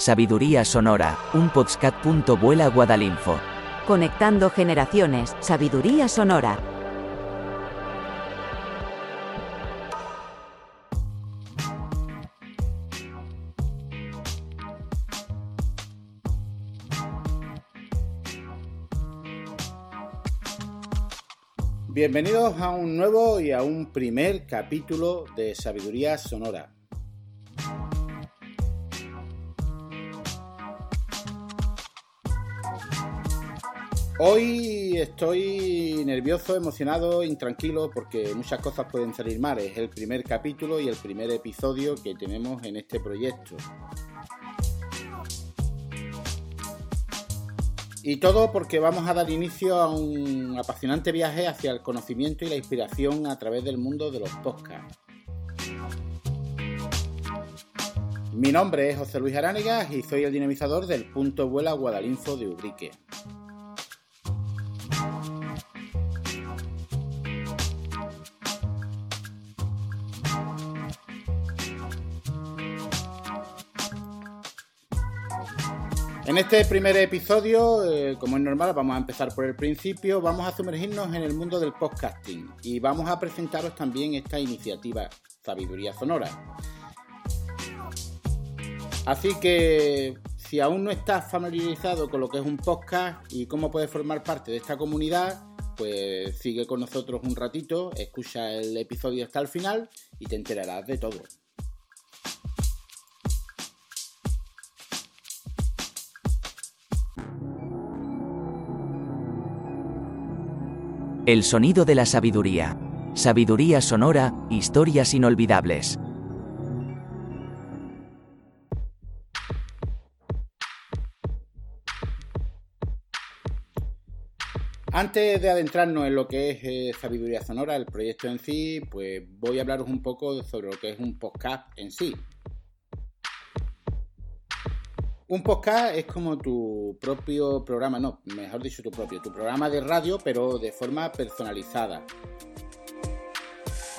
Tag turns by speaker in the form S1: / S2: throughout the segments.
S1: Sabiduría Sonora, un podcast. Vuela Guadalinfo.
S2: Conectando generaciones, sabiduría sonora.
S3: Bienvenidos a un nuevo y a un primer capítulo de Sabiduría Sonora. Hoy estoy nervioso, emocionado, intranquilo porque muchas cosas pueden salir mal. Es el primer capítulo y el primer episodio que tenemos en este proyecto. Y todo porque vamos a dar inicio a un apasionante viaje hacia el conocimiento y la inspiración a través del mundo de los podcasts. Mi nombre es José Luis Aránigas y soy el dinamizador del Punto Vuela Guadalinfo de Ubrique. En este primer episodio, eh, como es normal, vamos a empezar por el principio, vamos a sumergirnos en el mundo del podcasting y vamos a presentaros también esta iniciativa Sabiduría Sonora. Así que si aún no estás familiarizado con lo que es un podcast y cómo puedes formar parte de esta comunidad, pues sigue con nosotros un ratito, escucha el episodio hasta el final y te enterarás de todo.
S1: El sonido de la sabiduría. Sabiduría sonora, historias inolvidables.
S3: Antes de adentrarnos en lo que es eh, Sabiduría Sonora, el proyecto en sí, pues voy a hablaros un poco sobre lo que es un podcast en sí. Un podcast es como tu propio programa, no, mejor dicho tu propio, tu programa de radio, pero de forma personalizada.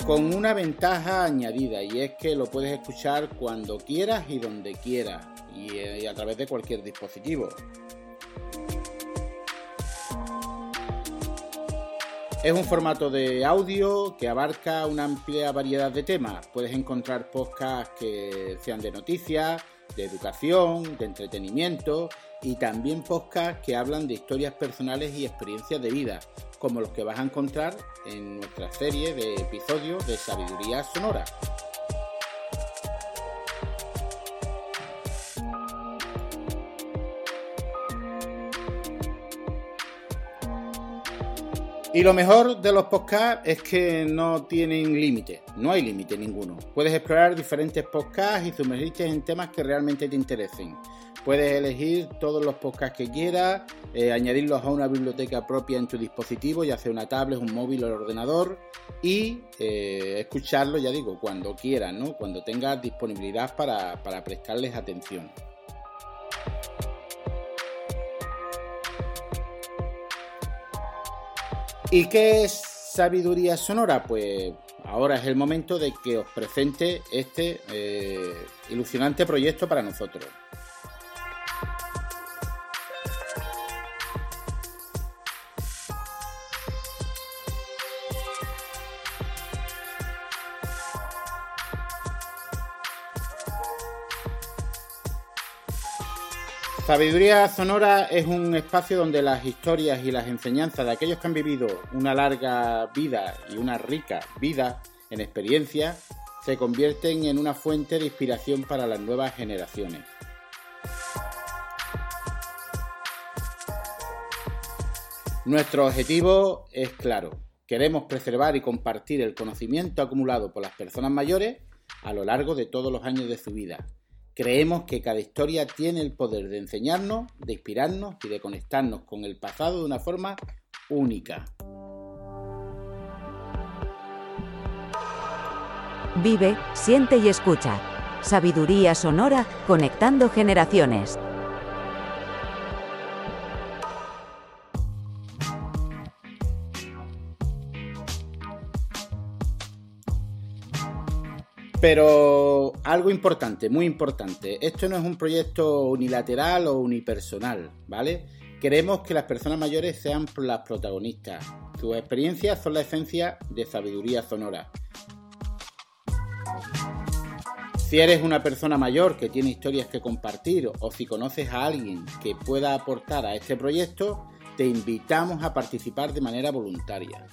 S3: Con una ventaja añadida y es que lo puedes escuchar cuando quieras y donde quieras y, a través de cualquier dispositivo. Es un formato de audio que abarca una amplia variedad de temas. Puedes encontrar podcasts que sean de noticias, de educación, de entretenimiento y también podcasts que hablan de historias personales y experiencias de vida, como los que vas a encontrar en nuestra serie de episodios de Sabiduría Sonora. Y lo mejor de los podcasts es que no tienen límite, no hay límite ninguno. Puedes explorar diferentes podcasts y sumergirte en temas que realmente te interesen. Puedes elegir todos los podcasts que quieras, eh, añadirlos a una biblioteca propia en tu dispositivo, ya sea una tablet, un móvil o el ordenador, y eh, escucharlos, ya digo, cuando quieras, ¿no? cuando tengas disponibilidad para, para prestarles atención. ¿Y qué es sabiduría sonora? Pues ahora es el momento de que os presente este eh, ilusionante proyecto para nosotros. Sabiduría Sonora es un espacio donde las historias y las enseñanzas de aquellos que han vivido una larga vida y una rica vida en experiencia se convierten en una fuente de inspiración para las nuevas generaciones. Nuestro objetivo es claro. Queremos preservar y compartir el conocimiento acumulado por las personas mayores a lo largo de todos los años de su vida Creemos que cada historia tiene el poder de enseñarnos, de inspirarnos y de conectarnos con el pasado de una forma única.
S2: Vive, siente y escucha. Sabiduría sonora, conectando generaciones.
S3: Pero algo importante, muy importante, esto no es un proyecto unilateral o unipersonal, ¿vale? Queremos que las personas mayores sean las protagonistas. Sus experiencias son la esencia de sabiduría sonora. Si eres una persona mayor que tiene historias que compartir o si conoces a alguien que pueda aportar a este proyecto, te invitamos a participar de manera voluntaria.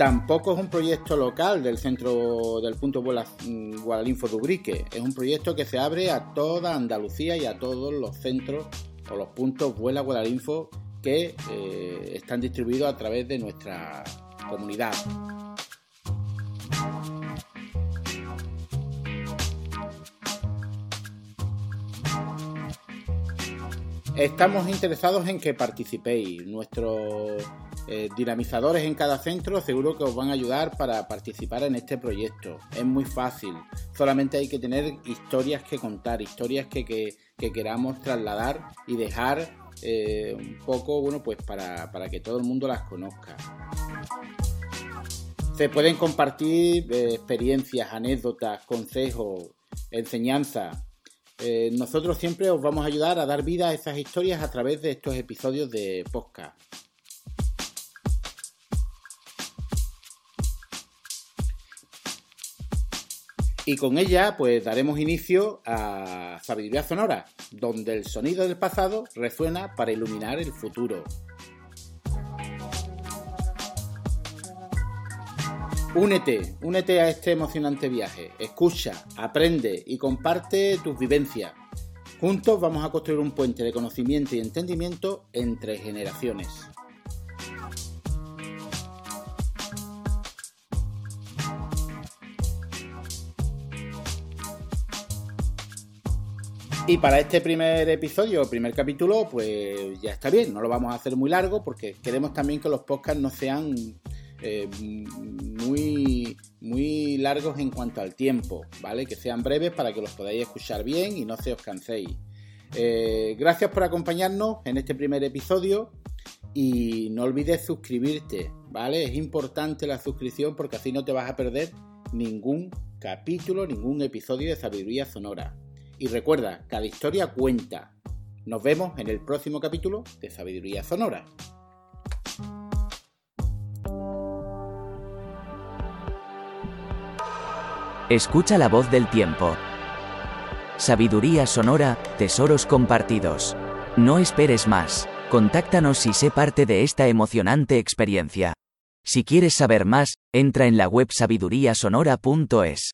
S3: Tampoco es un proyecto local del centro del punto mm, Guadalinfo Dubrique. Es un proyecto que se abre a toda Andalucía y a todos los centros o los puntos Vuela Guadalinfo que eh, están distribuidos a través de nuestra comunidad. Estamos interesados en que participéis. Eh, dinamizadores en cada centro seguro que os van a ayudar para participar en este proyecto. Es muy fácil. Solamente hay que tener historias que contar, historias que, queramos trasladar y dejar eh, un poco, bueno, pues para, para, que todo el mundo las conozca. Se pueden compartir eh, experiencias, anécdotas, consejos, enseñanzas nosotros siempre os vamos a ayudar a dar vida a esas historias a través de estos episodios de podcast. Y con ella, pues daremos inicio a Sabiduría Sonora, donde el sonido del pasado resuena para iluminar el futuro. Únete, únete a este emocionante viaje. Escucha, aprende y comparte tus vivencias. Juntos vamos a construir un puente de conocimiento y entendimiento entre generaciones. Y para este primer episodio, primer capítulo, pues ya está bien, no lo vamos a hacer muy largo porque queremos también que los podcasts no sean eh, muy, muy largos en cuanto al tiempo, ¿vale? Que sean breves para que los podáis escuchar bien y no se os canséis. Eh, gracias por acompañarnos en este primer episodio y no olvides suscribirte, ¿vale? Es importante la suscripción porque así no te vas a perder ningún capítulo, ningún episodio de Sabiduría Sonora. Y recuerda, cada historia cuenta. Nos vemos en el próximo capítulo de Sabiduría Sonora.
S1: Escucha la voz del tiempo. Sabiduría sonora, tesoros compartidos. No esperes más. Contáctanos y sé parte de esta emocionante experiencia. Si quieres saber más, entra en la web sabiduríasonora.es.